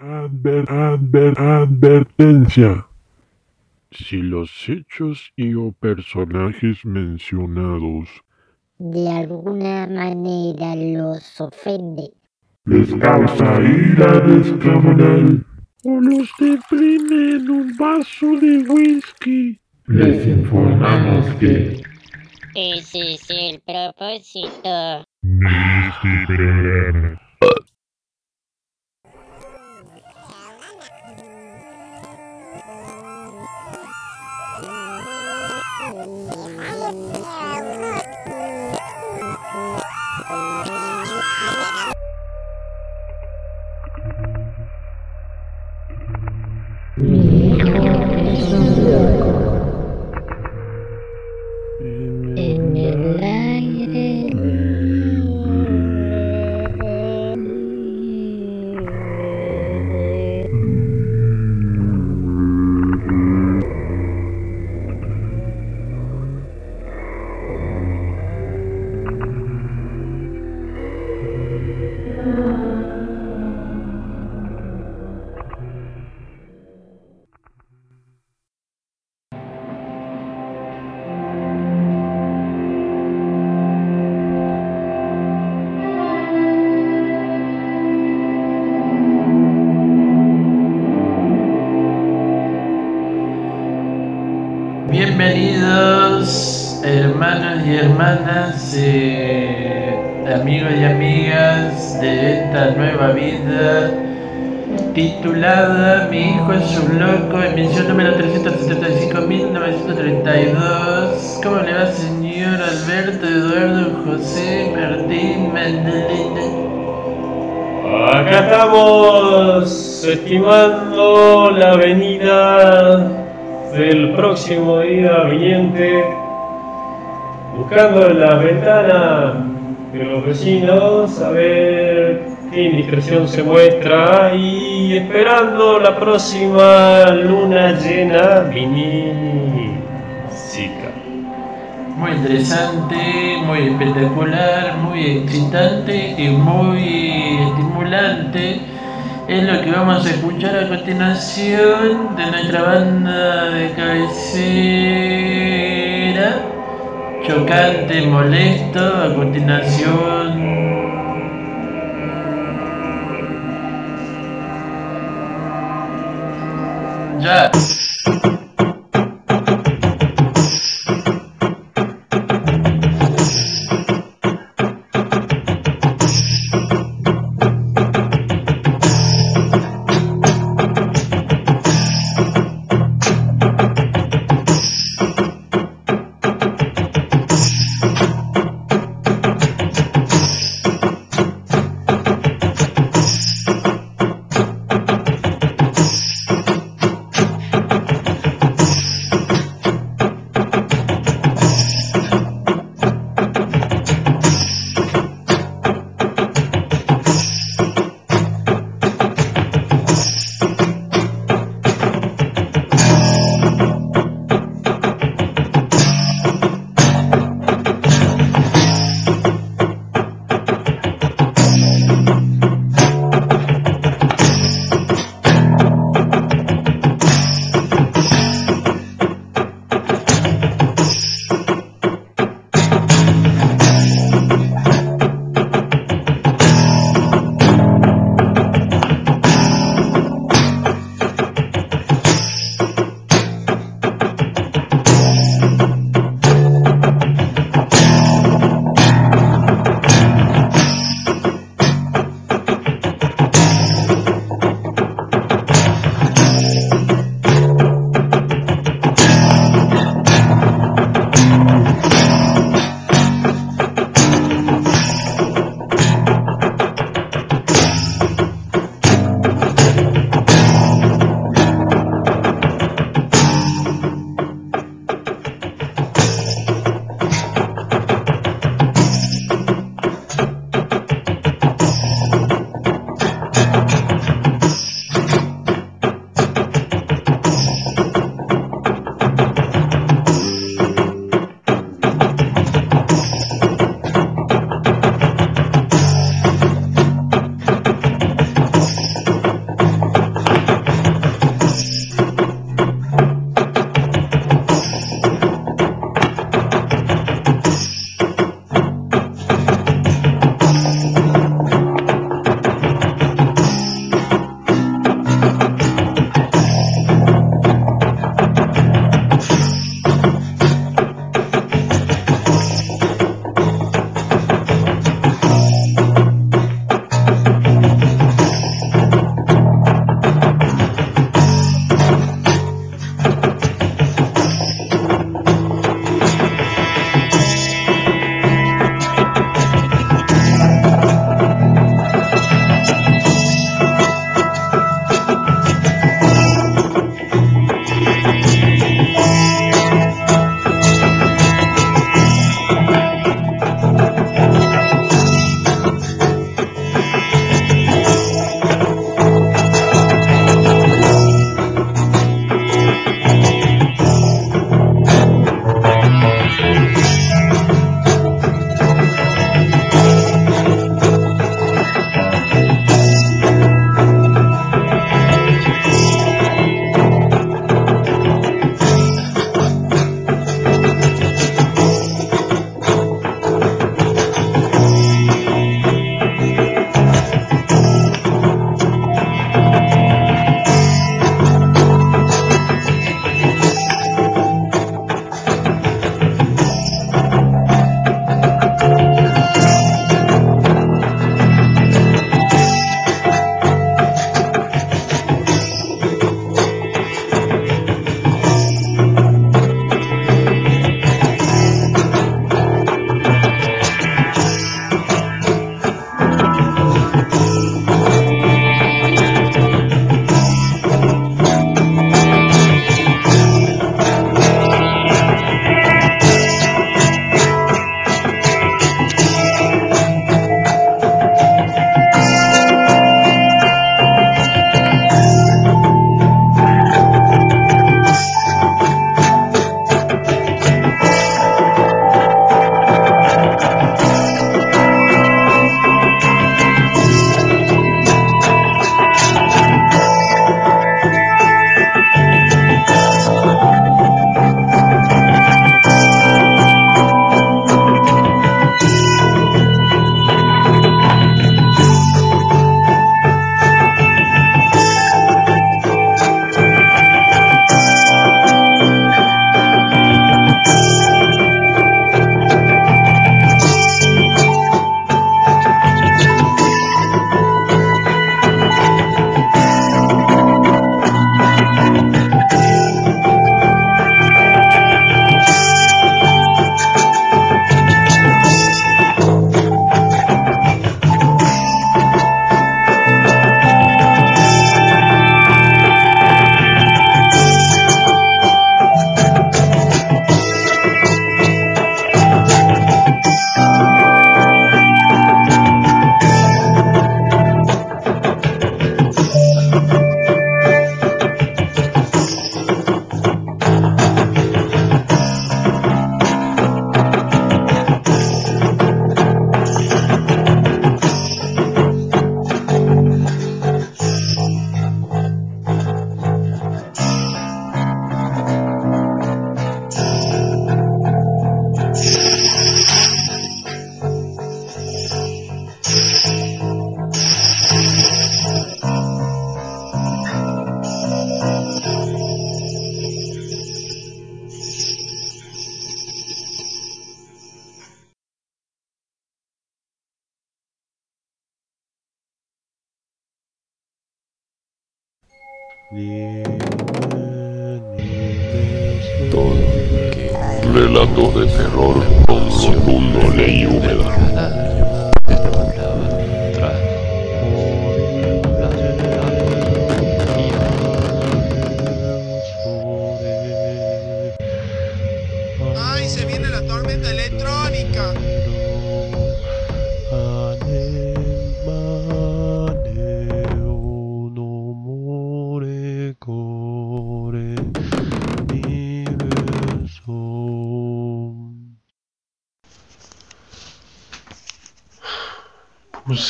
Adver- adver- advertencia. Si los hechos y o personajes mencionados de alguna manera los ofende. les causa ira descomunal o los deprime en un vaso de whisky, les informamos que Ese es el propósito. este programa próximo día viniente, buscando en la ventana de los vecinos a ver qué indiscreción se muestra y esperando la próxima luna llena vinícica. Muy interesante, muy espectacular, muy excitante y muy estimulante. Es lo que vamos a escuchar a continuación de nuestra banda de cabecera. Chocante, molesto. A continuación. Ya.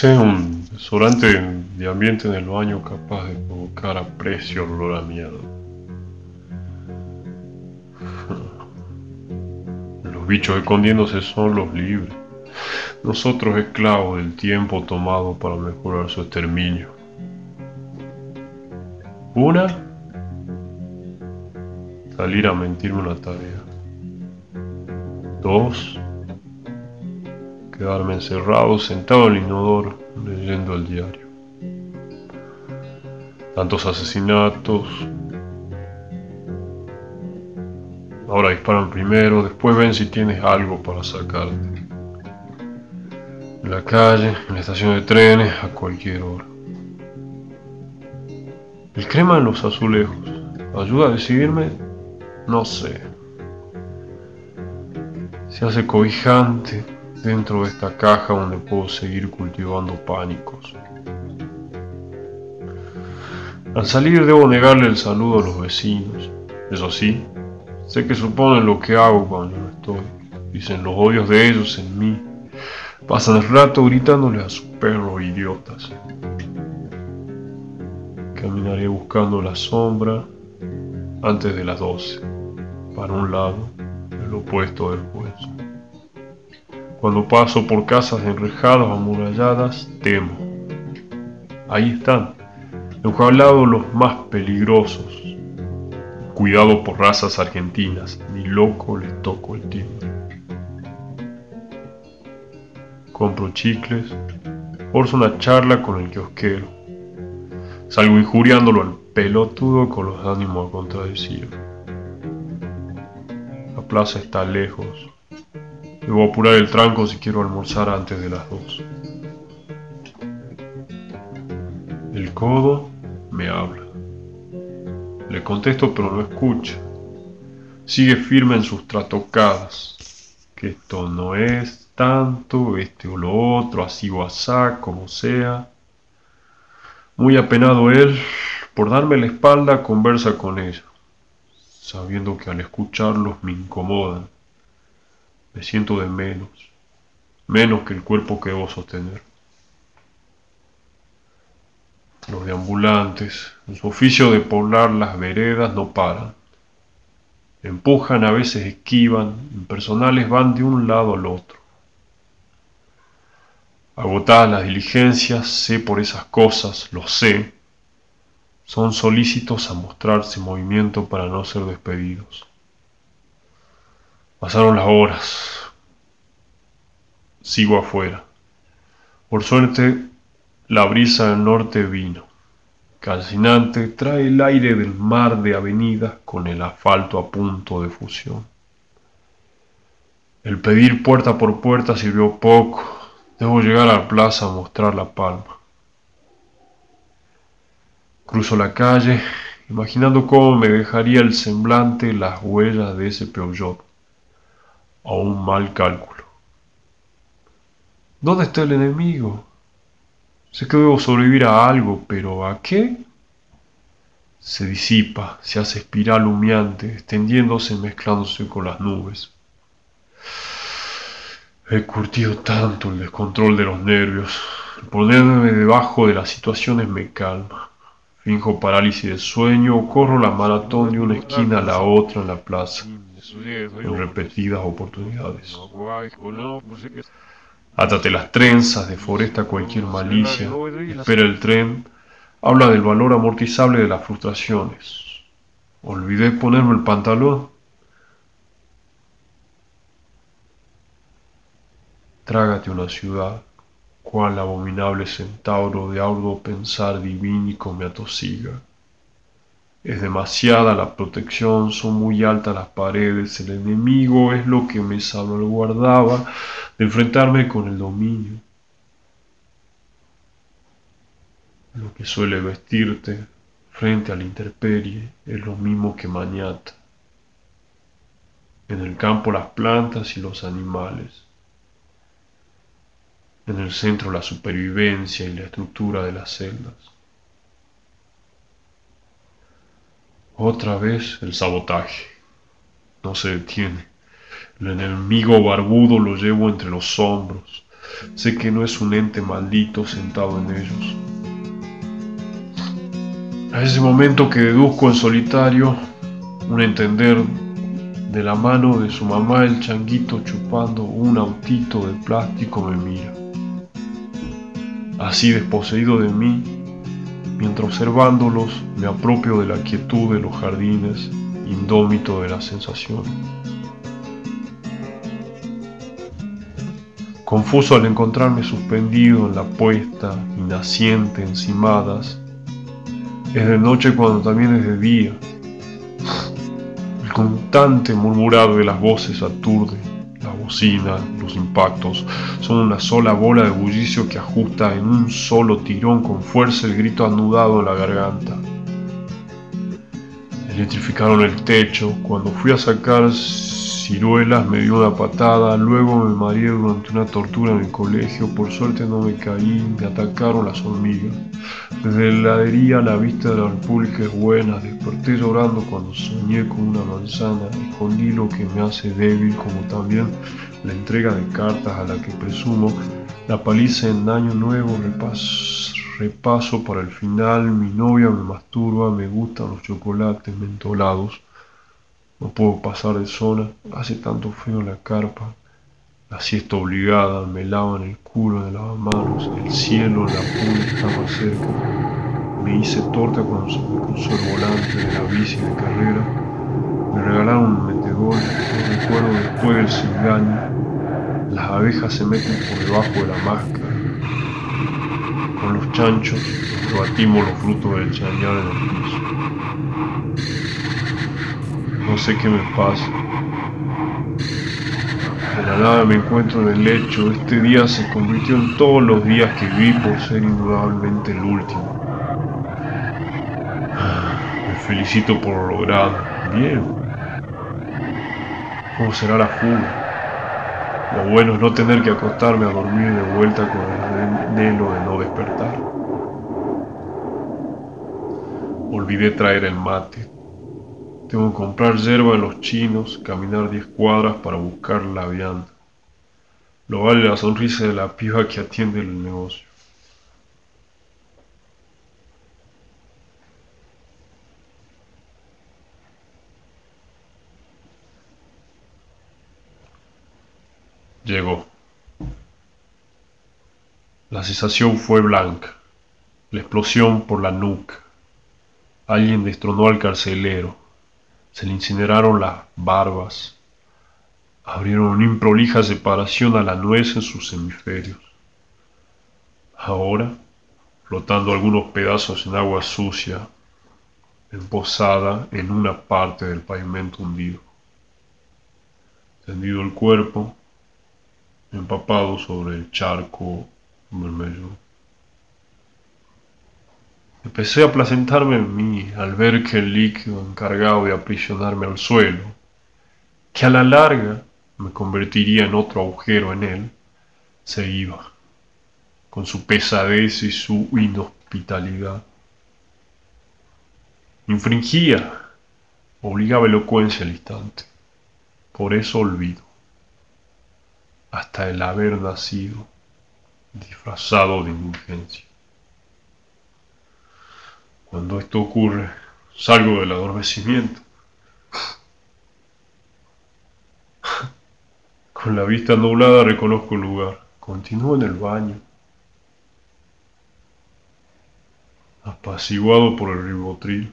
Un desodorante de ambiente en el baño capaz de provocar aprecio olor a miedo. Los bichos escondiéndose son los libres. Nosotros esclavos del tiempo tomado para mejorar su exterminio. Una, salir a mentirme una tarea. Dos, quedarme encerrado sentado en el inodoro leyendo el diario. Tantos asesinatos. Ahora disparan primero, después ven si tienes algo para sacarte. En la calle, en la estación de trenes, a cualquier hora. El crema en los azulejos. ¿Ayuda a decidirme? No sé. Se hace cobijante dentro de esta caja donde puedo seguir cultivando pánicos. Al salir debo negarle el saludo a los vecinos. Eso sí, sé que suponen lo que hago cuando no estoy. Dicen los odios de ellos en mí. Pasan el rato gritándole a sus perros idiotas. Caminaré buscando la sombra antes de las 12. Para un lado, el opuesto del juez. Cuando paso por casas enrejadas o amuralladas, temo. Ahí están, enjaulados los más peligrosos. Cuidado por razas argentinas, ni loco les toco el timbre. Compro chicles, forzo una charla con el kiosquero. Salgo injuriándolo al pelotudo con los ánimos a contradecir. La plaza está lejos, Debo apurar el tranco si quiero almorzar antes de las dos. El codo me habla. Le contesto pero no escucha. Sigue firme en sus tratocadas. Que esto no es tanto, este o lo otro, así o asá, como sea. Muy apenado él, por darme la espalda, conversa con ella, sabiendo que al escucharlos me incomodan me siento de menos, menos que el cuerpo que debo sostener. Los deambulantes, en su oficio de poblar las veredas, no paran. Empujan, a veces esquivan, impersonales van de un lado al otro. Agotadas las diligencias, sé por esas cosas, lo sé, son solícitos a mostrarse movimiento para no ser despedidos. Pasaron las horas. Sigo afuera. Por suerte, la brisa del norte vino. Calcinante trae el aire del mar de avenidas con el asfalto a punto de fusión. El pedir puerta por puerta sirvió poco. Debo llegar a la plaza a mostrar la palma. Cruzo la calle, imaginando cómo me dejaría el semblante las huellas de ese Peugeot a un mal cálculo. ¿Dónde está el enemigo? Sé que debo sobrevivir a algo, pero ¿a qué? Se disipa, se hace espiral humeante, extendiéndose, mezclándose con las nubes. He curtido tanto el descontrol de los nervios. Ponerme debajo de las situaciones me calma. Finjo parálisis de sueño o corro la maratón de una esquina a la otra en la plaza en repetidas oportunidades. Átate las trenzas, deforesta cualquier malicia, espera el tren, habla del valor amortizable de las frustraciones. Olvidé ponerme el pantalón. Trágate una ciudad, cual abominable centauro de arduo pensar divínico me atosiga. Es demasiada la protección, son muy altas las paredes, el enemigo es lo que me salvaguardaba de enfrentarme con el dominio. Lo que suele vestirte frente a la intemperie es lo mismo que mañata. En el campo las plantas y los animales. En el centro la supervivencia y la estructura de las celdas. Otra vez el sabotaje. No se detiene. El enemigo barbudo lo llevo entre los hombros. Sé que no es un ente maldito sentado en ellos. A ese momento que deduzco en solitario un entender de la mano de su mamá el changuito chupando un autito de plástico me mira. Así desposeído de mí, Mientras observándolos me apropio de la quietud de los jardines, indómito de las sensaciones. Confuso al encontrarme suspendido en la puesta y naciente encimadas, es de noche cuando también es de día. El constante murmurar de las voces aturde los impactos, son una sola bola de bullicio que ajusta en un solo tirón con fuerza el grito anudado en la garganta. Electrificaron el techo, cuando fui a sacar ciruelas me dio una patada, luego me mareé durante una tortura en el colegio, por suerte no me caí, me atacaron las hormigas. Desde la heladería la vista de la República es buena, desperté llorando cuando soñé con una manzana, escondí lo que me hace débil como también la entrega de cartas a la que presumo, la paliza en año nuevo, repaso, para el final, mi novia me masturba, me gustan los chocolates mentolados. No puedo pasar de zona, hace tanto frío la carpa. La siesta obligada, me lavan el culo de lavamanos, el cielo la punta más cerca. Me hice torta cuando se me cruzó el volante de la bici de carrera. Me regalaron un metegol, no recuerdo después del cigaño. Las abejas se meten por debajo de la máscara. Con los chanchos batimos los frutos del chañar en el piso. No sé qué me pasa. De la nada me encuentro en el lecho. Este día se convirtió en todos los días que vi por ser indudablemente el último. Me felicito por lo logrado. Bien. ¿Cómo será la fuga? Lo bueno es no tener que acostarme a dormir de vuelta con el anhelo de no despertar. Olvidé traer el mate. Tengo que comprar hierba en los chinos, caminar 10 cuadras para buscar la vianda. Lo vale la sonrisa de la piba que atiende el negocio. Llegó. La sensación fue blanca, la explosión por la nuca. Alguien destronó al carcelero se le incineraron las barbas, abrieron una improlija separación a la nuez en sus hemisferios. Ahora, flotando algunos pedazos en agua sucia, emposada en una parte del pavimento hundido. Tendido el cuerpo, empapado sobre el charco vermelho. Empecé a placentarme en mí al ver que el líquido encargado de aprisionarme al suelo, que a la larga me convertiría en otro agujero en él, se iba, con su pesadez y su inhospitalidad. Infringía, obligaba elocuencia al instante, por eso olvido, hasta el haber nacido disfrazado de indulgencia. Cuando esto ocurre, salgo del adormecimiento. Con la vista nublada reconozco el lugar. Continúo en el baño. apaciguado por el ribotril.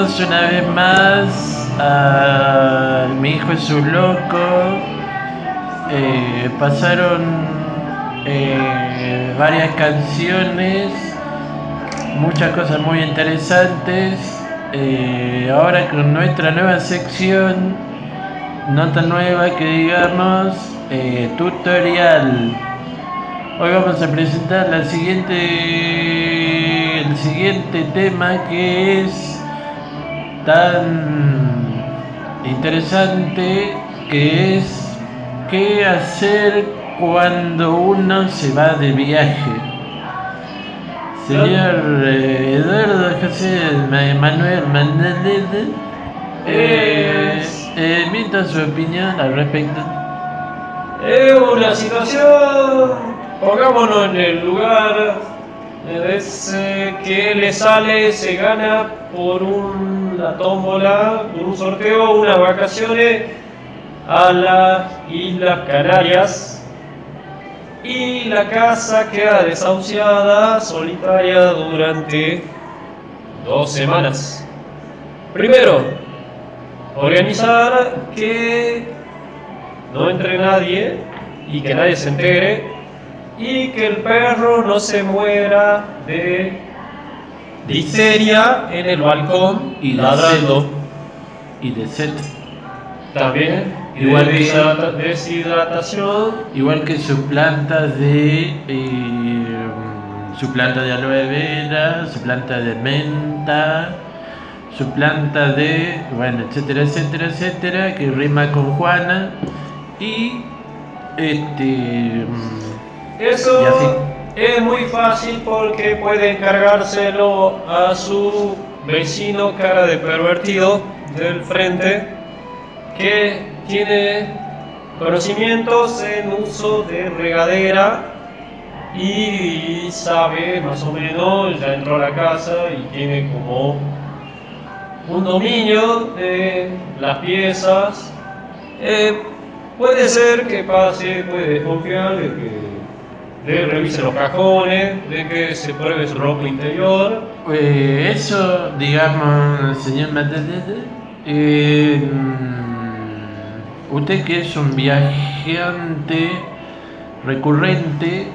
Una vez más a Mi hijo es un loco. Eh, pasaron eh, varias canciones, muchas cosas muy interesantes. Eh, ahora con nuestra nueva sección, no tan nueva que digamos, tutorial. Hoy vamos a presentar la siguiente, el siguiente tema que es tan interesante que es qué hacer cuando uno se va de viaje. Señor eh, Eduardo José Ma- Manuel Manuel eh, eh, emita su opinión al respecto. Es una situación, pongámonos en el lugar ese que le sale, se gana por una tómbola, un sorteo, unas vacaciones a las Islas Canarias y la casa queda desahuciada, solitaria durante dos semanas. Primero, organizar que no entre nadie y que nadie se entere y que el perro no se muera de difteria en el balcón Y ladrando. Y de set. También Igual de deshidrata- deshidratación Igual que su planta de eh, su planta de aloe vera, su planta de menta, su planta de bueno, etcétera, etcétera, etcétera, que rima con Juana y este mm, Eso Y así. Es muy fácil porque puede encargárselo a su vecino cara de pervertido del frente que tiene conocimientos en uso de regadera y sabe más o menos, ya entró a la casa y tiene como un dominio de las piezas. Eh, puede ser que pase, puede desconfiar de que de revise los cajones, de que se pruebe su ropa interior. eh, eso digamos señor Matadete, eh, mm, usted que es un viajante recurrente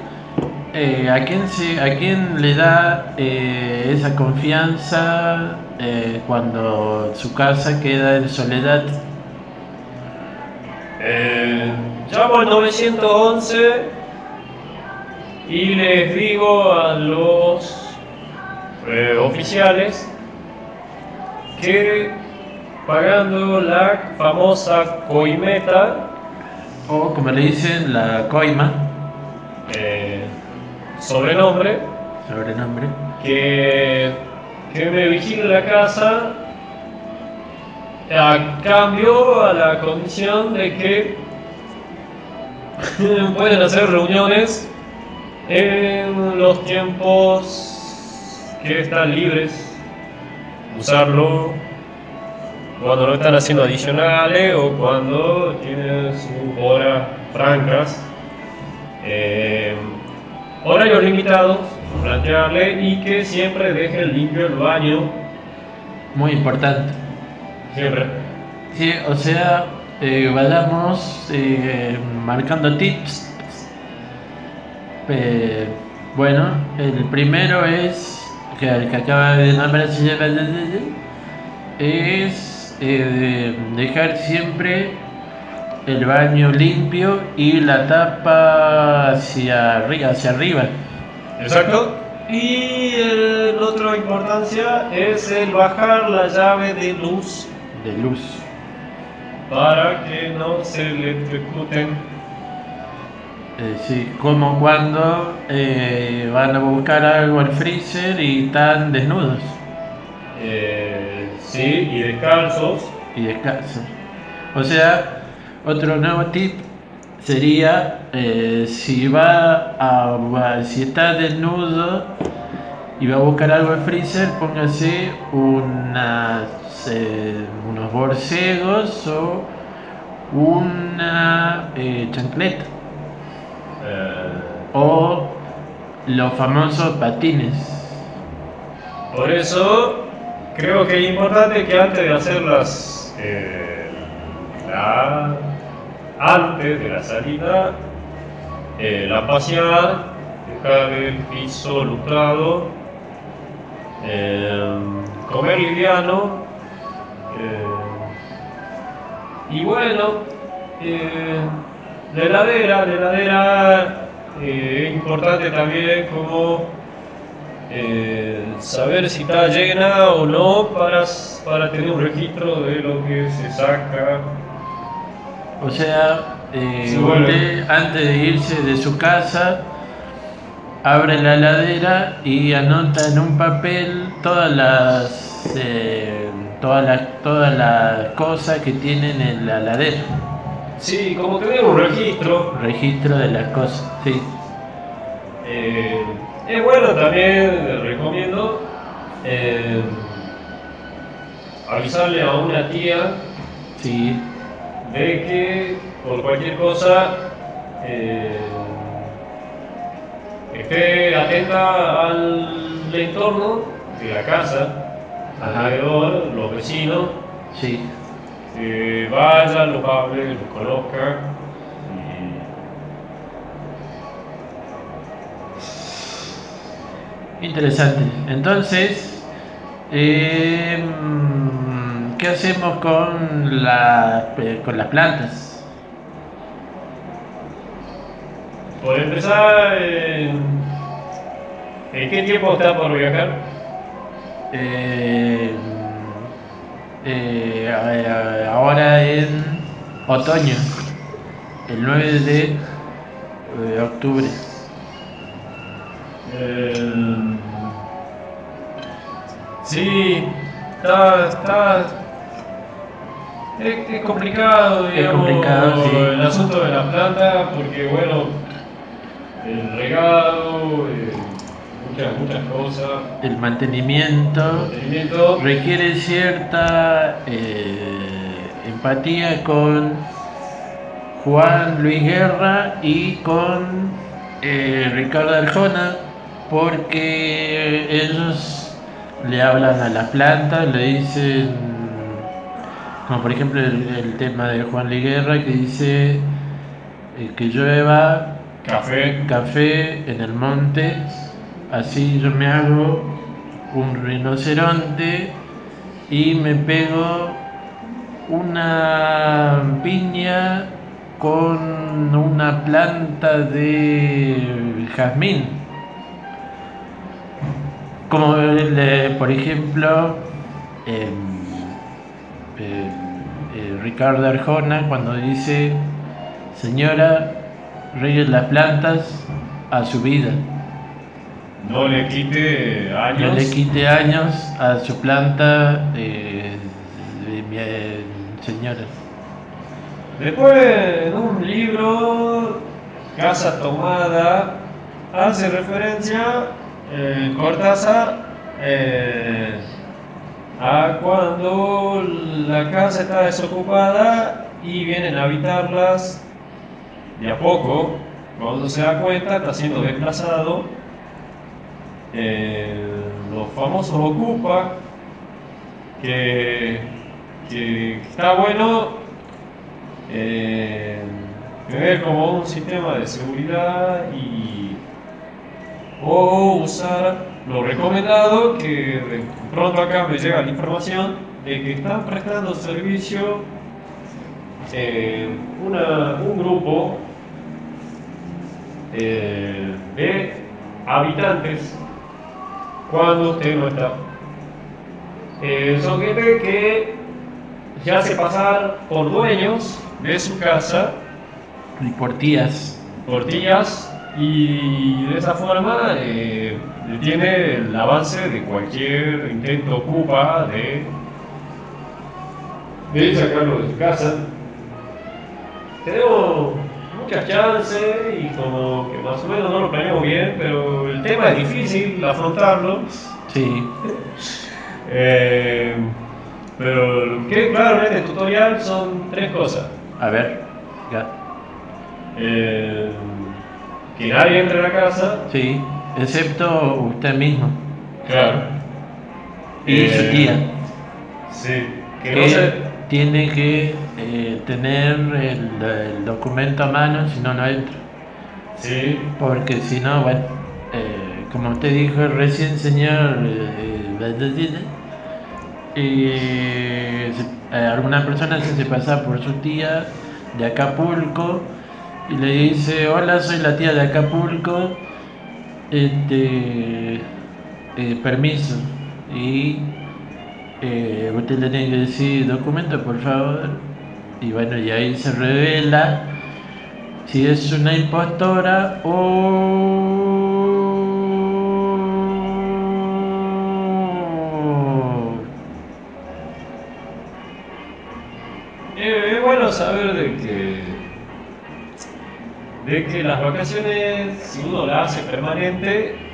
eh, ¿a, quién se, ¿A quién le da eh, esa confianza cuando su casa queda en soledad? Llamo al 911 y les digo a los eh, oficiales que pagando la famosa coimeta, O como le dicen, la coima, eh, sobrenombre, sobrenombre. que, que me vigile la casa a cambio a la condición de que pueden hacer reuniones en los tiempos que están libres, usarlo cuando no están haciendo adicionales o cuando tienen sus horas francas. Eh, horarios limitados, plantearle y que siempre dejen limpio el baño, Muy importante. siempre. Sí, o sea, eh, vayamos eh, marcando tips. Eh, bueno, el primero es, que el que acaba de nombrar es eh, dejar siempre el baño limpio y la tapa hacia arriba, hacia arriba. Exacto. Y el otro importancia es el bajar la llave de luz de luz. para que no se electrocuten. Eh, sí, como cuando eh, van a buscar algo al freezer y están desnudos Eh, sí, y descalzos. y descalzos. O sea, otro nuevo tip sería si va a si está desnudo y va a buscar algo al freezer, póngase unas, unos borcegos o una chancleta. Eh, O los famosos patines. por eso creo que es importante que antes de hacerlas, eh, la- antes de la salida, eh, la pasear, dejar el piso lustrado, comer liviano, y bueno, la heladera, la heladera eh, es importante también como eh, saber si está llena o no para, para tener un registro de lo que se saca. O sea, eh, Sí, bueno. usted antes de irse de su casa abre la heladera y anota en un papel todas las eh, todas las todas las cosas que tienen en la heladera. Sí, como tener un registro. Registro de las cosas, sí. Eh, es bueno también, les recomiendo, eh, avisarle a una tía Sí, de que por cualquier cosa eh, esté atenta al entorno de la casa, Ajá. alrededor, los vecinos, sí. Que vaya, los hable, los conozca. Interesante. Entonces, eh, ¿qué hacemos con, la, con las plantas? y por empezar, eh, ¿en qué tiempo está por viajar? Eh, eh, ahora en otoño, el 9 de eh, octubre. Eh, sí, está, está es, es complicado, digamos, complicado, sí. el asunto de las plantas, porque bueno, el regado, muchas, muchas cosas, El mantenimiento mantenimiento. requiere cierta eh, empatía con Juan Luis Guerra y con eh, Ricardo Arjona porque ellos le hablan a las plantas, le dicen, como por ejemplo el, el tema de Juan Luis Guerra que dice eh, que llueva Café, café en el monte, así yo me hago un rinoceronte y me pego una piña con una planta de jazmín. Como eh, por ejemplo em, eh, Ricardo Arjona cuando dice, señora, riegue las plantas a su vida. No le quite años. No le quite años a su planta, eh, eh, señora. Después, en un libro, Casa Tomada, hace referencia eh, Cortázar eh, a cuando la casa está desocupada y vienen a habitarlas de a poco. Cuando se da cuenta, está siendo desplazado. Eh, los famosos ocupa, que, está bueno eh, tener como un sistema de seguridad y o usar lo recomendado que pronto acá me llega la información de que están prestando servicio eh, una- un grupo eh, de habitantes cuando usted no está. Eh, son gente que se pasar por dueños de su casa Y por tías. por días y de esa forma eh, detiene el avance de cualquier intento ocupa de, de sacarlo de su casa. Tenemos muchas chances y como que más o menos no lo planeamos bien, pero el tema es difícil afrontarlo. Sí. Eh, pero lo que claro en este tutorial son tres cosas. A ver. Ya. Eh, que nadie entre a la casa. Sí. Excepto usted mismo. Claro. Y Eh, su tía, Sí, que no sé. tiene que eh, tener el, el documento a mano, si no, no entra. Sí, Porque si no, bueno, eh, como usted dijo recién, señor, eh, eh, se- alguna persona se hace pasar por su tía de Acapulco y le dice, hola, soy la tía de Acapulco, este, permiso. Y eh, usted le tiene que decir, documento, por favor. Y bueno, y ahí se revela si es una impostora o... Eh, es bueno saber de que de que las vacaciones, si uno la hace permanente,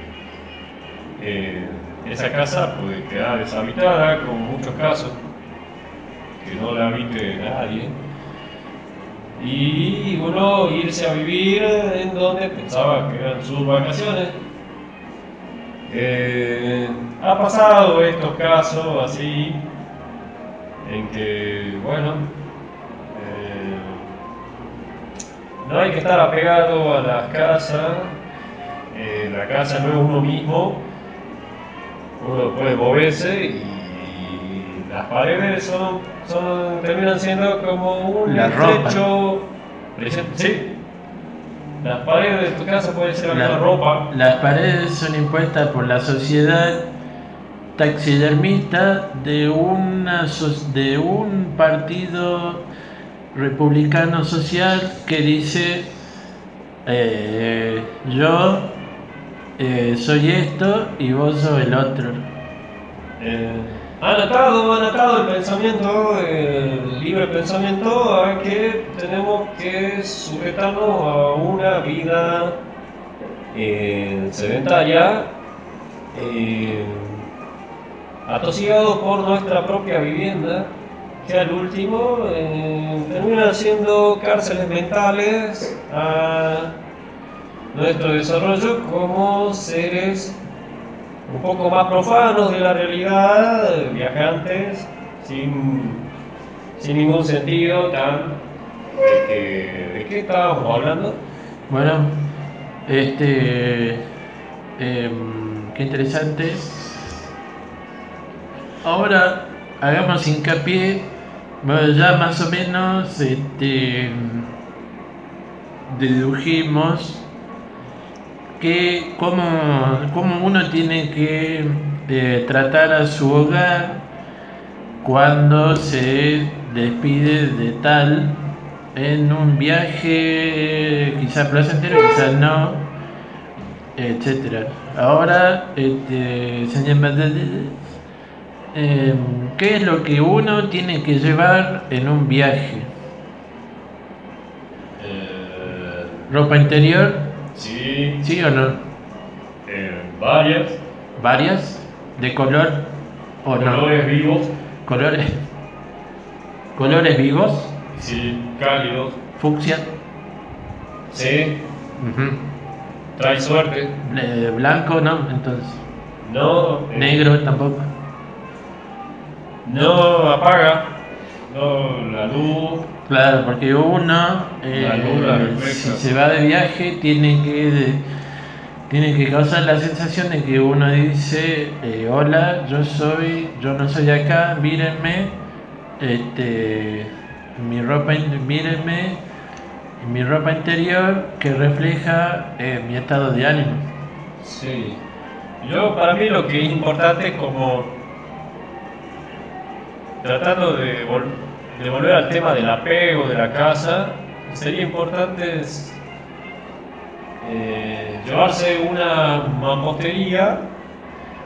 eh, esa casa puede quedar deshabitada, como muchos casos, que no la habite nadie, y uno irse a vivir en donde pensaba que eran sus vacaciones. Eh, ha pasado estos casos así, en que, bueno, eh, no hay que estar apegado a las casas, eh, la casa no es uno mismo, uno puede moverse y las paredes son, son- terminan siendo como un La estrecho Sí, las paredes de tu casa pueden ser La- ropa. Las paredes son impuestas por la sociedad taxidermista de, una, de un partido republicano social que dice eh, yo eh, soy esto y vos sos el otro. Eh, han atado, han atado el pensamiento, el libre pensamiento, a que tenemos que sujetarnos a una vida eh, sedentaria, eh, atosigados por nuestra propia vivienda, que al último eh, terminan siendo cárceles mentales a nuestro desarrollo como seres un poco más profanos de la realidad, viajantes, sin, sin ningún sentido tan... ¿De qué, de qué estábamos hablando? Bueno, este. em, qué interesante. Ahora hagamos hincapié. Ya más o menos este, dedujimos que cómo, cómo uno tiene que eh, tratar a su hogar cuando se despide de tal en un viaje quizá placentero, quizás no, etcétera. Ahora, este, señor eh, ¿qué es lo que uno tiene que llevar en un viaje? Eh, ¿Ropa interior? Sí, ¿Sí o no? eh, varias, ¿Varias? ¿De color o no? colores vivos, ¿Colores? ¿Colores vivos? sí, cálidos, ¿Fucsia? sí, trae suerte, Eh, ¿Blanco? No, entonces. no, eh, ¿Negro tampoco? no apaga, no la luz, Claro, porque uno, eh, luna si se va de viaje, tiene que, tiene que causar la sensación de que uno dice, eh, hola, yo soy, yo no soy acá, mírenme, este, mi ropa, mírenme, mi ropa interior que refleja eh, mi estado de ánimo. Sí. Yo, para mí, lo que es importante, como tratando de, vol- de volver al tema del apego de la casa, sería importante es, eh, llevarse una mampostería,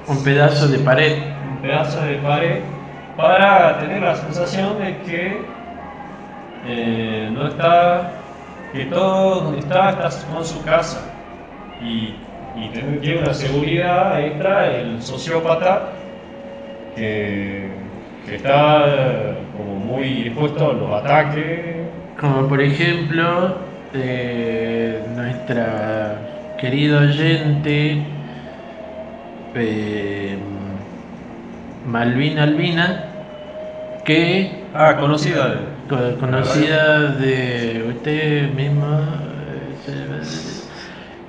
Un pedazo de pared, un pedazo de pared, para tener la sensación de que eh, no está, que todo donde está está con su casa. Y, y tener tiene una seguridad extra el sociópata que, que está como muy expuesto a los ataques. como por ejemplo eh, nuestra querida oyente eh, Malvina Albina, que Ah, conocida. co- conocida de usted misma, eh,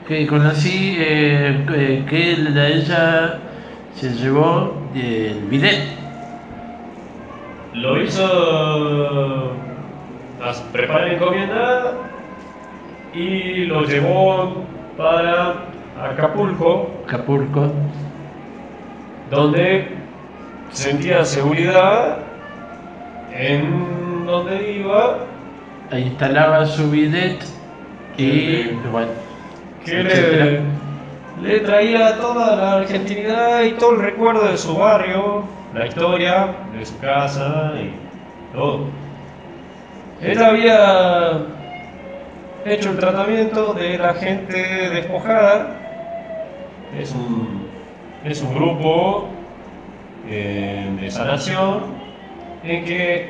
que conocí, eh, que- la- ella se llevó del bidet. Lo hizo las preparar encomienda y lo llevó para Acapulco, Acapulco, donde sentía seguridad en donde iba, e instalaba su bidet y bueno, que etcétera. le, le traía toda la argentinidad y todo el recuerdo de su barrio, la historia de su casa y todo. Él había hecho el tratamiento de la gente despojada. Es un, es un grupo eh, de sanación en que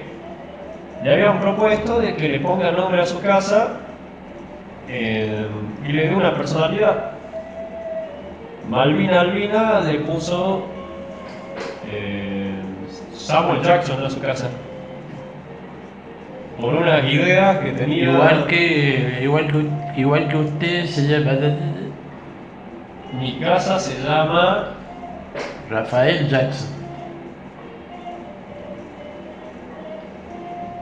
le habían propuesto de que le ponga nombre a su casa eh, y le dé una personalidad. Malvina Albina le puso eh, Samuel Jackson a su casa. Por unas ideas que tenía. igual que igual que igual que usted se llama Mi casa se llama. Rafael Jackson.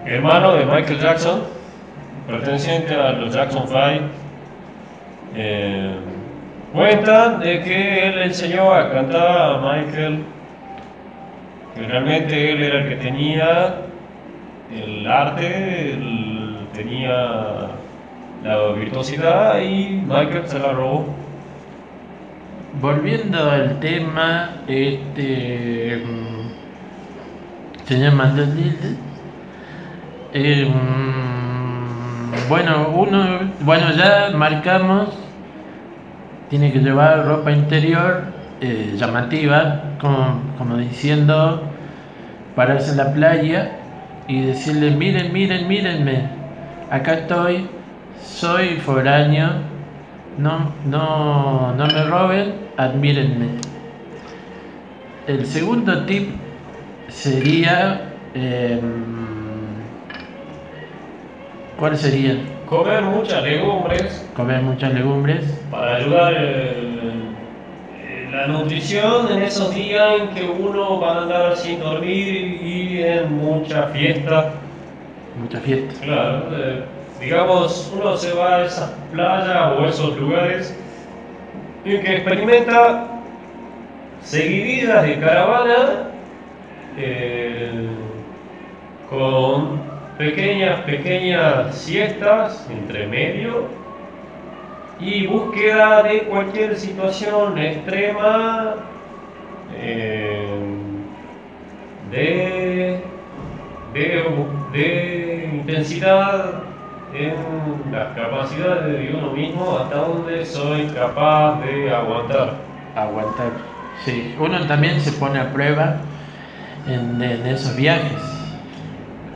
hermano de Michael Jackson, perteneciente a los Jackson 5. Eh, cuentan de que él enseñó a cantar a Michael, que realmente él era el que tenía el arte, tenía la virtuosidad y Michael se la robó. Volviendo al tema, este mm, se llama. Eh, mm, bueno, uno, bueno ya marcamos, tiene que llevar ropa interior eh, llamativa, como, como diciendo, pararse en la playa y decirle, miren, miren, mírenme, acá estoy, soy foráneo, no, no, no me roben, admírenme. El segundo tip sería, em, ¿cuál sería? Comer muchas legumbres Comer muchas legumbres, para ayudar la nutrición en esos días en que uno va a andar sin dormir y en mucha fiesta. mucha fiesta. Claro, eh, digamos, uno se va a esas playas o esos lugares en que experimenta seguidillas de caravana eh, con pequeñas, pequeñas siestas entre medio y búsqueda de cualquier situación extrema eh, de, de, de intensidad en las capacidades de uno mismo hasta donde soy capaz de aguantar. Aguantar. Sí, uno también se pone a prueba en, en esos viajes.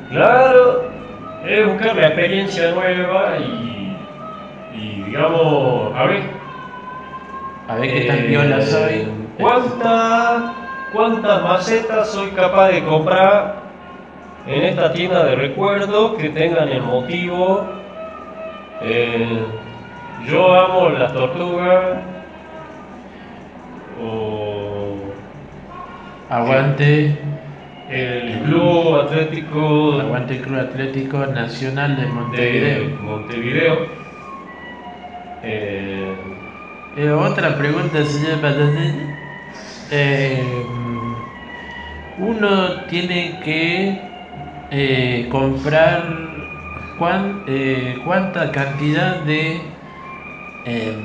Claro, es buscar la experiencia nueva y, y digamos, a ver, A ver qué tan Eh, viola soy. ¿Cuánta- ¿Cuántas macetas soy capaz de comprar en esta tienda de recuerdos que tengan el motivo? eh, yo amo las tortugas. O Aguante, el Club Atlético aguante el Club Atlético Nacional de de Montevideo. Eh, Eh, otra pregunta, señor Patatini. Eh, uno tiene que eh, comprar eh, cuánta cantidad de... em,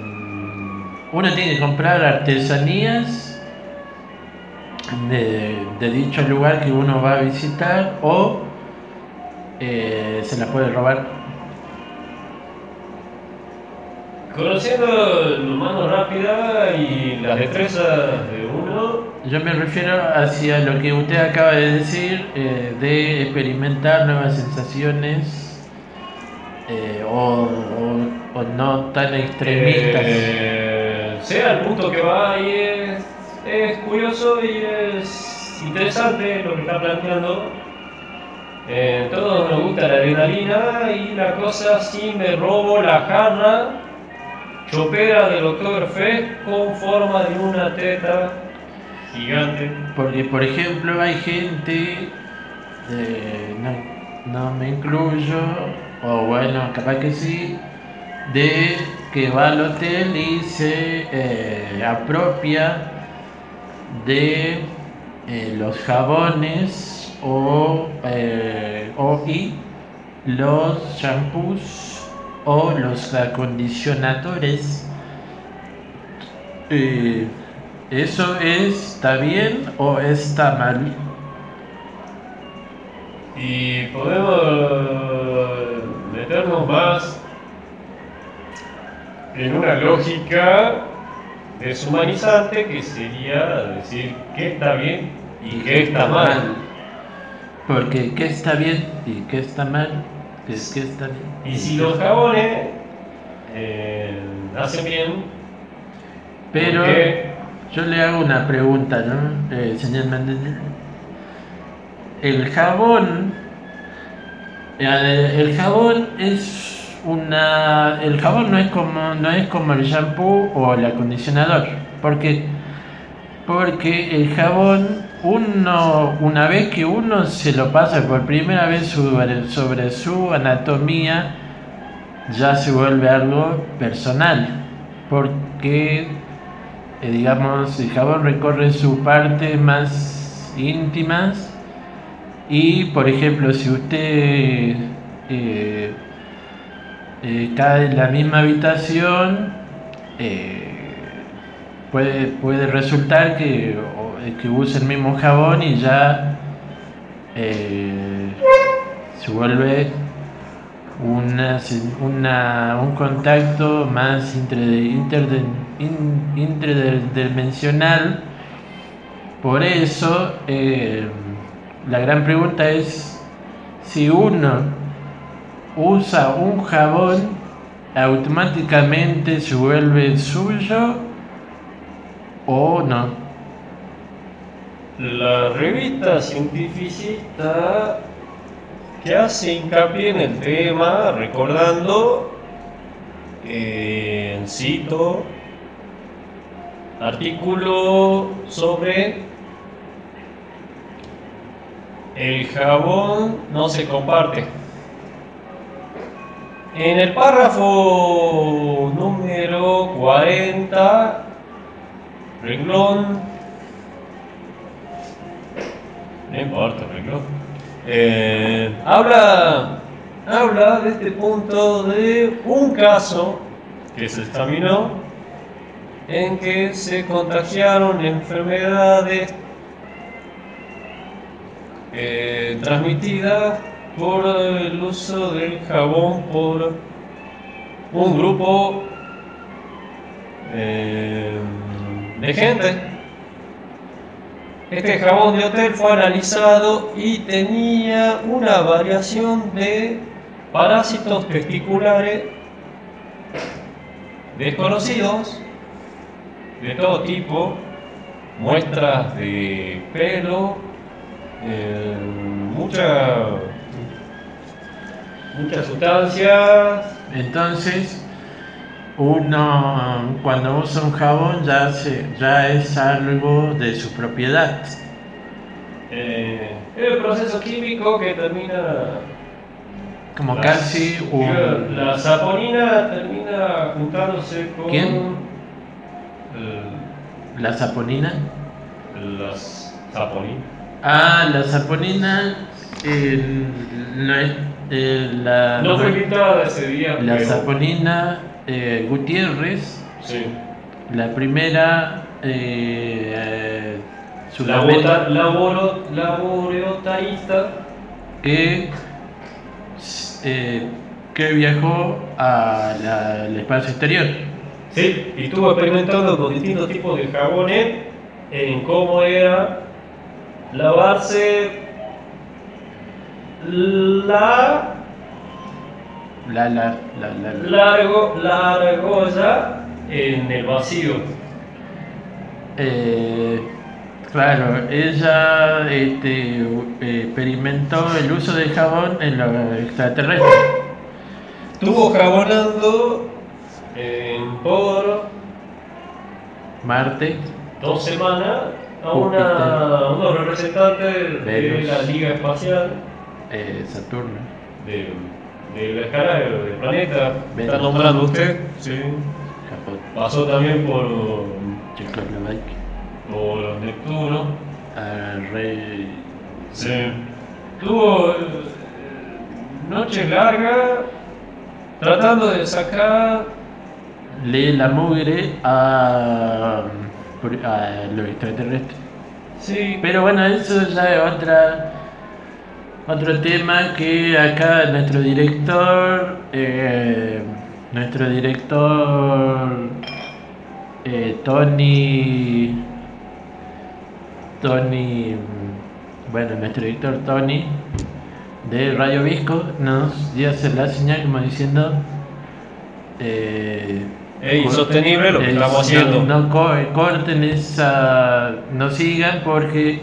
uno tiene que comprar artesanías de, dicho lugar que uno va a visitar o se la puede robar. Conociendo la mano rápida y las destrezas de uno, Yo me refiero hacia lo que usted acaba de decir, eh, de experimentar nuevas sensaciones eh, o, o- o no tan extremistas. eh, sea el punto que va y es, es curioso y es interesante lo que está planteando. Eh, todos nos gusta la adrenalina y la cosa si me robo la jarra chopera del Oktoberfest con forma de una teta gigante. Porque, por ejemplo, hay gente, eh, no, no me incluyo, o bueno, capaz que sí, de que va al hotel y se eh, apropia de eh, los jabones o, eh, o y los shampoos o los acondicionadores. Eh, ¿Eso está bien o está mal? Y podemos meternos más en una lógica deshumanizante que sería decir qué está bien y qué está mal. Porque qué está bien y qué está mal. ¿Qué, qué bien? Y si los jabones eh, hacen bien, Pero ¿por qué? yo le hago una pregunta, ¿no? Eh, señor Méndez. El jabón. eh, El jabón es una. El jabón no es como, no es como el shampoo o el acondicionador. Porque, porque el jabón, uno, una vez que uno se lo pasa por primera vez sobre, su anatomía, ya se vuelve algo personal. Porque eh, digamos, el jabón recorre su parte más íntimas y, por ejemplo, si usted eh, eh, cae en la misma habitación, puede, puede resultar que, que use el mismo jabón y ya eh, se vuelve una, una- un contacto más interdimensional. Por eso, eh, la gran pregunta es si uno usa un jabón, automáticamente se vuelve suyo o no. La revista cientificista que hace hincapié en el tema, recordando, eh, cito, artículo sobre el jabón no se comparte. En el párrafo número 40, renglón no importa, renglón. Eh, habla, habla de este punto de un caso que se examinó en que se contagiaron enfermedades eh, transmitidas por el uso del jabón por un grupo eh, de gente. Este jabón de hotel fue analizado y tenía una variación de parásitos testiculares desconocidos de todo tipo, muestras de pelo, eh, mucha, muchas sustancias. Entonces, uno cuando usa un jabón ya, se, ya es algo de su propiedad. eh, el proceso químico que termina Como La- casi un... La saponina termina juntándose con. ¿Quién? el- La saponina. las saponinas. Ah, la saponina no es... eh, la, No fue invitada ese día. la saponina eh, Gutiérrez, Sí. la primera... eh, eh, Sudamérica- que, eh, que viajó a la- al espacio exterior. Sí, y estuvo experimentando con distintos tipos de jabones en cómo era lavarse la La, la, la, la, la- largo, la argolla en el vacío. Eh, Claro, ella este, eh, experimentó el uso del jabón en los extraterrestres. Estuvo jabonando en por Marte, dos semanas a, una, a unos representantes de Venus. la Liga Espacial, eh, Saturno, de, de la escala de- del planeta. Venus. ¿Está nombrando usted? Sí. Japón, Pasó también por, Checoslovaquia, por Neptuno. a Rey. Sí. Tuvo eh, noches largas tratando de sacar lee la mugre a, a los extraterrestres. Sí, Pero bueno, eso ya es otra, otro tema que acá nuestro director, eh, nuestro director eh, Tony, Tony, bueno, nuestro director Tony de Radio Visco nos dio la señal como diciendo eh, Es insostenible lo que eh, estamos haciendo. No, co- corten esa, no sigan porque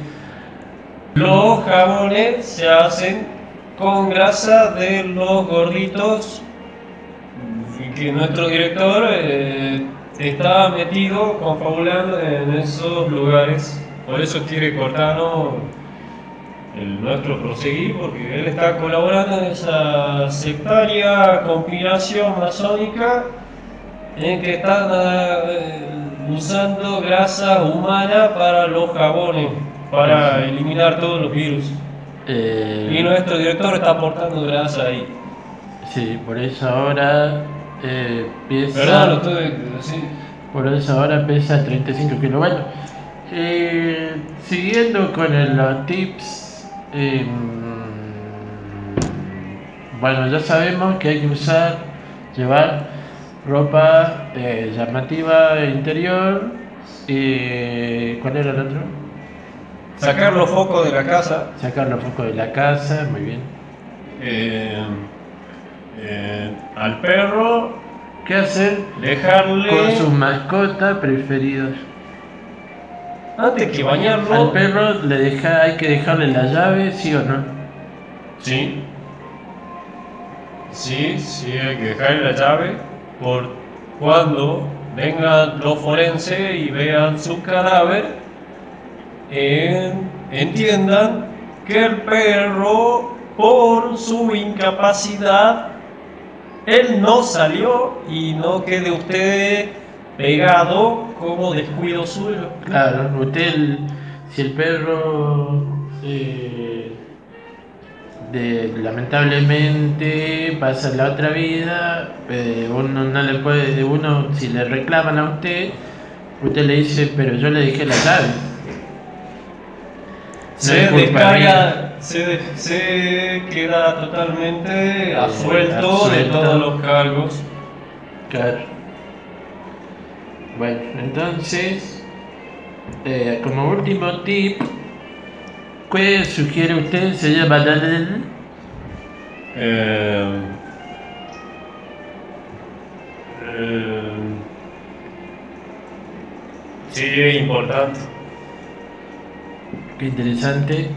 los jabones se hacen con grasa de los gorditos y que nuestro director eh, está metido confabulando en esos lugares. Por eso quiere cortarnos el nuestro proseguir porque él está colaborando en esa sectaria conspiración masónica en que están eh, usando grasa humana para los jabones, para eliminar todos los virus. eh, Y nuestro director está aportando grasa ahí. sí, por eso ahora eh, pesa, ¿Verdad? Lo que decir. por eso ahora pesa 35 kilos. Bueno, eh, siguiendo con el- los tips, eh, bueno, ya sabemos que hay que usar, llevar ropa eh, llamativa interior. Y, ¿Cuál era el otro? Sacar los focos de la casa. Sacar los focos de la casa, muy bien. eh, eh, al perro, ¿Qué hacer dejarle. con sus mascotas preferidos? Antes que Al bañarlo. perro le deja, hay que dejarle la llave, sí o no. Sí. Sí, sí, hay que dejarle la llave por cuando vengan los forenses y vean su cadáver, en- entiendan que el perro, por su incapacidad, él no salió y no quede usted pegado como descuido suyo. Claro, usted, si el perro eh, lamentablemente pasa la otra vida, eh, uno no le puede, uno si le reclaman a usted, usted le dice, pero yo le dejé la llave. Se descarga, se, se queda totalmente asuelto de absuelto. todos los cargos. Claro. Bueno, entonces, eh, como último tip, ¿qué sugiere usted? Se llama la- la- la- Eh, eh, sí, es importante. Interesante.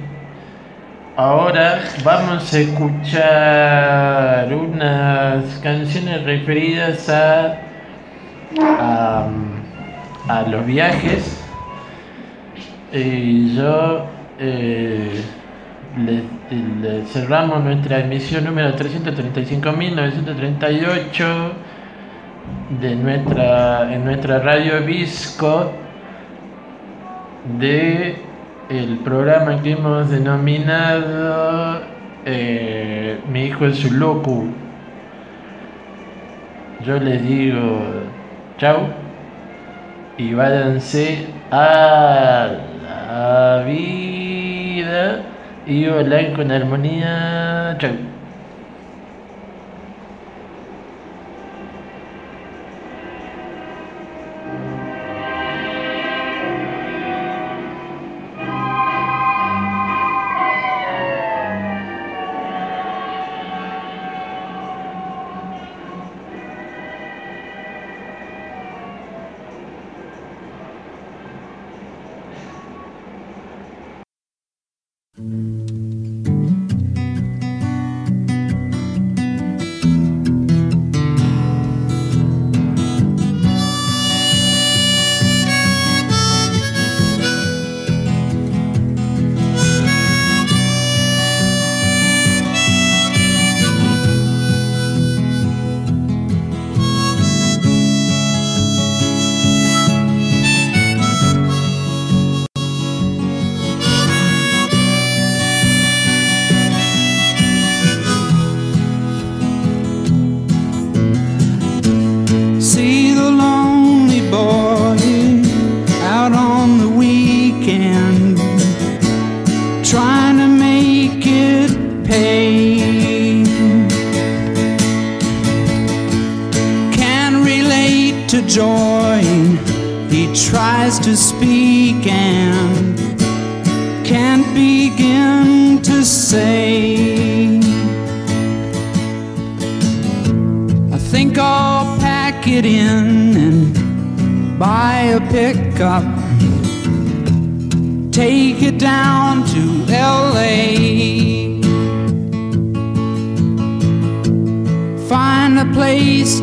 Ahora vamos a escuchar unas canciones referidas a, a, los viajes. Y yo eh, le cerramos nuestra emisión número 335.938 de nuestra, en nuestra radio Visco de el programa que hemos denominado eh, Mi hijo es un loco. Yo les digo chau y váyanse a la vida y volar con armonía. Chau.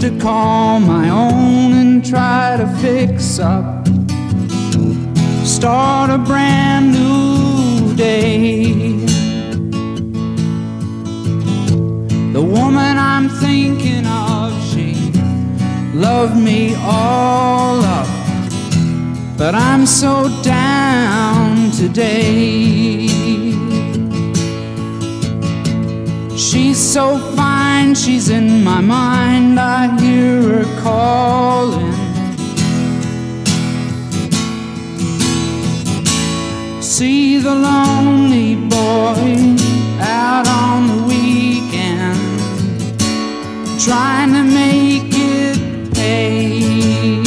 To call my own and try to fix up. Start a brand new day. The woman I'm thinking of, she loved me all up. But I'm so down today. She's so fine, she's in my mind. I hear her calling. See the lonely boy out on the weekend, trying to make it pay.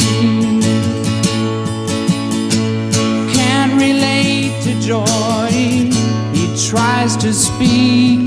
Can't relate to joy, he tries to speak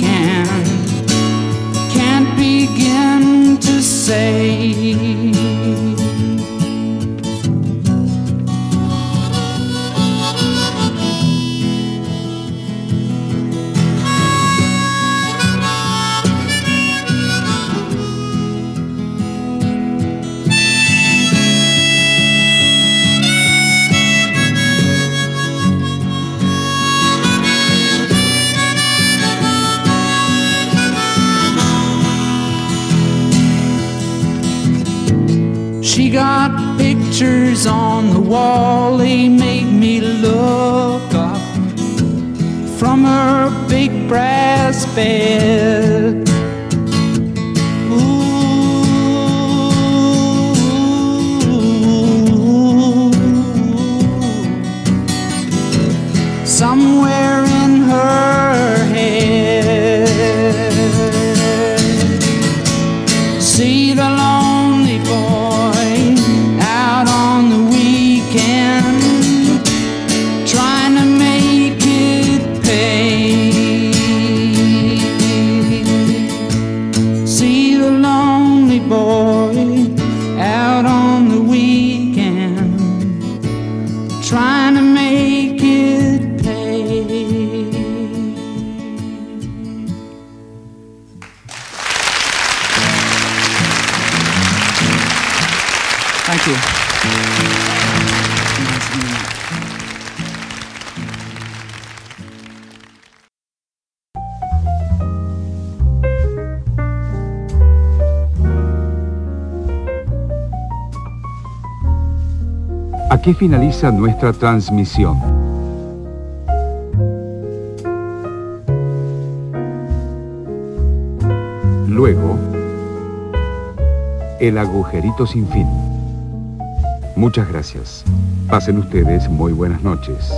pictures on the wall, they make me look up from her big brass bed. Aquí finaliza nuestra transmisión. Luego, el agujerito sin fin. Muchas gracias. Pasen ustedes muy buenas noches.